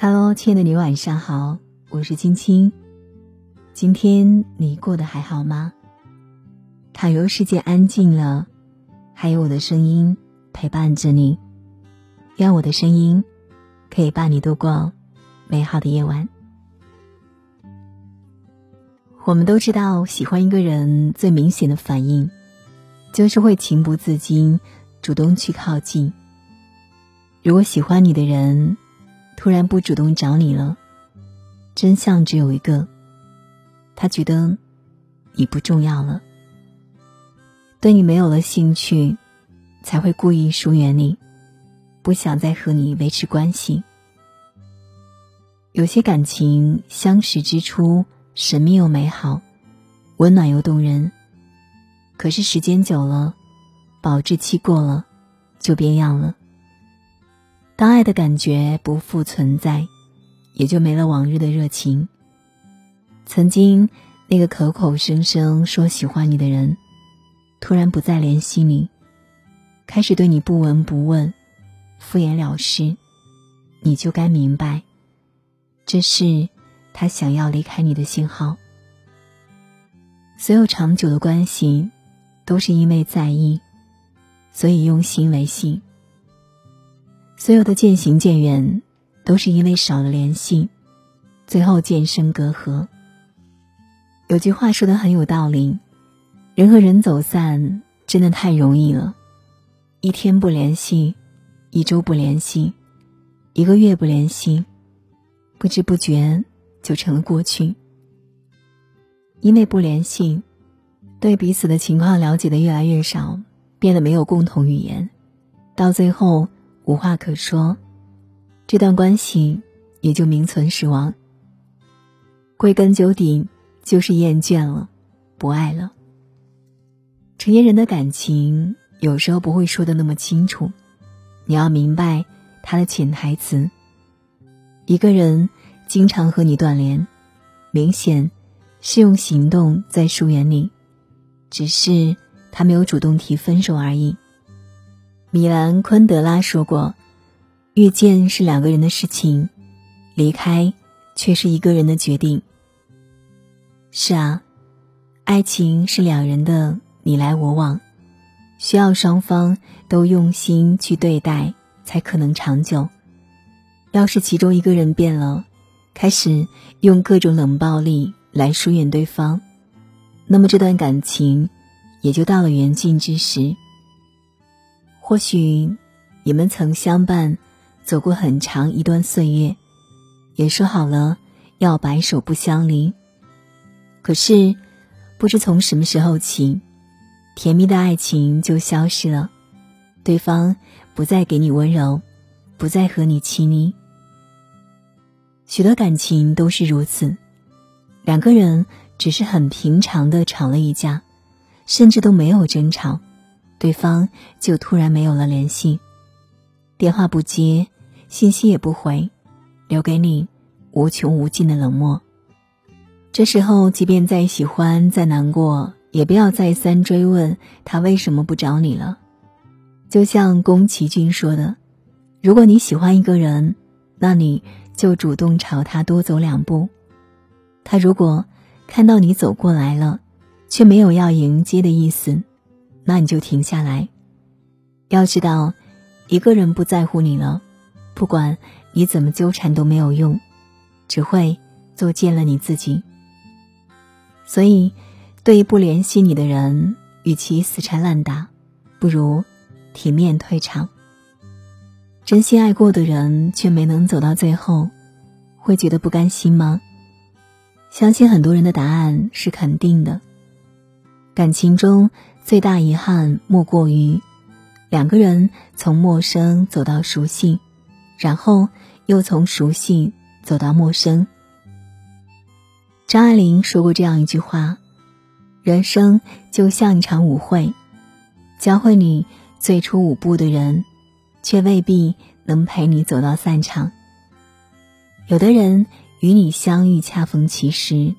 Hello，亲爱的你，晚上好，我是青青。今天你过得还好吗？倘若世界安静了，还有我的声音陪伴着你，愿我的声音可以伴你度过美好的夜晚。我们都知道，喜欢一个人最明显的反应，就是会情不自禁主动去靠近。如果喜欢你的人，突然不主动找你了，真相只有一个，他觉得你不重要了，对你没有了兴趣，才会故意疏远你，不想再和你维持关系。有些感情相识之初神秘又美好，温暖又动人，可是时间久了，保质期过了，就变样了。当爱的感觉不复存在，也就没了往日的热情。曾经那个口口声声说喜欢你的人，突然不再联系你，开始对你不闻不问，敷衍了事，你就该明白，这是他想要离开你的信号。所有长久的关系，都是因为在意，所以用心维系。所有的渐行渐远，都是因为少了联系，最后渐生隔阂。有句话说的很有道理：人和人走散真的太容易了，一天不联系，一周不联系，一个月不联系，不知不觉就成了过去。因为不联系，对彼此的情况了解的越来越少，变得没有共同语言，到最后。无话可说，这段关系也就名存实亡。归根究底，就是厌倦了，不爱了。成年人的感情有时候不会说的那么清楚，你要明白他的潜台词。一个人经常和你断联，明显是用行动在疏远你，只是他没有主动提分手而已。米兰昆德拉说过：“遇见是两个人的事情，离开却是一个人的决定。”是啊，爱情是两人的你来我往，需要双方都用心去对待，才可能长久。要是其中一个人变了，开始用各种冷暴力来疏远对方，那么这段感情也就到了缘尽之时。或许你们曾相伴走过很长一段岁月，也说好了要白首不相离。可是不知从什么时候起，甜蜜的爱情就消失了，对方不再给你温柔，不再和你亲昵。许多感情都是如此，两个人只是很平常的吵了一架，甚至都没有争吵。对方就突然没有了联系，电话不接，信息也不回，留给你无穷无尽的冷漠。这时候，即便再喜欢、再难过，也不要再三追问他为什么不找你了。就像宫崎骏说的：“如果你喜欢一个人，那你就主动朝他多走两步。他如果看到你走过来了，却没有要迎接的意思。”那你就停下来。要知道，一个人不在乎你了，不管你怎么纠缠都没有用，只会作践了你自己。所以，对于不联系你的人，与其死缠烂打，不如体面退场。真心爱过的人却没能走到最后，会觉得不甘心吗？相信很多人的答案是肯定的。感情中。最大遗憾莫过于，两个人从陌生走到熟悉，然后又从熟悉走到陌生。张爱玲说过这样一句话：“人生就像一场舞会，教会你最初舞步的人，却未必能陪你走到散场。有的人与你相遇恰逢其时，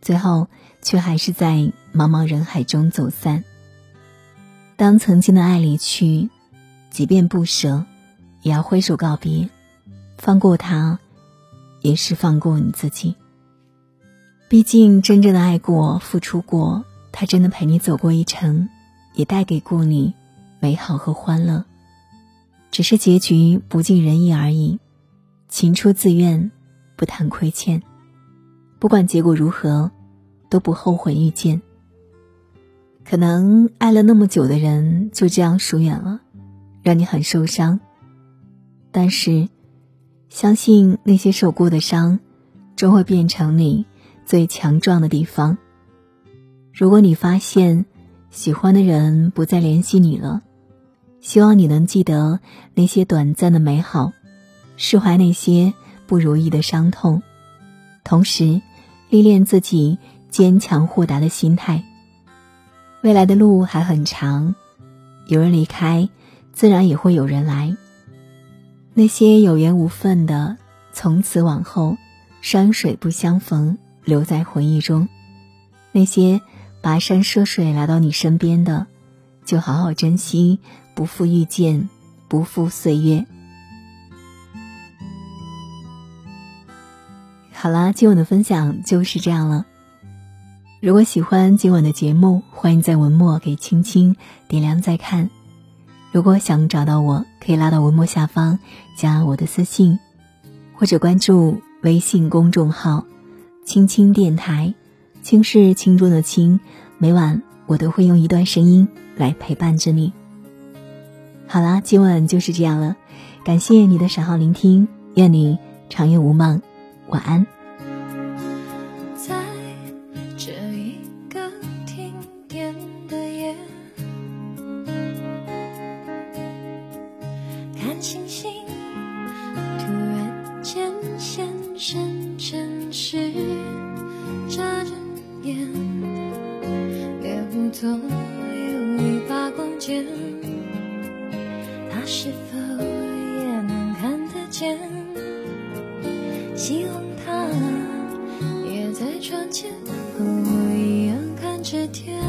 最后却还是在茫茫人海中走散。”当曾经的爱离去，即便不舍，也要挥手告别，放过他，也是放过你自己。毕竟，真正的爱过、付出过，他真的陪你走过一程，也带给过你美好和欢乐。只是结局不尽人意而已，情出自愿，不谈亏欠。不管结果如何，都不后悔遇见。可能爱了那么久的人就这样疏远了，让你很受伤。但是，相信那些受过的伤，终会变成你。最强壮的地方。如果你发现喜欢的人不再联系你了，希望你能记得那些短暂的美好，释怀那些不如意的伤痛，同时历练自己坚强豁达的心态。未来的路还很长，有人离开，自然也会有人来。那些有缘无分的，从此往后，山水不相逢。留在回忆中，那些跋山涉水来到你身边的，就好好珍惜，不负遇见，不负岁月。好啦，今晚的分享就是这样了。如果喜欢今晚的节目，欢迎在文末给青青点亮再看。如果想找到我，可以拉到文末下方加我的私信，或者关注微信公众号。青青电台，青是青中的青，每晚我都会用一段声音来陪伴着你。好啦，今晚就是这样了，感谢你的守候聆听，愿你长夜无梦，晚安。现身城市。左右一把光剑，他是否也能看得见？希望他也在窗前和我一样看着天。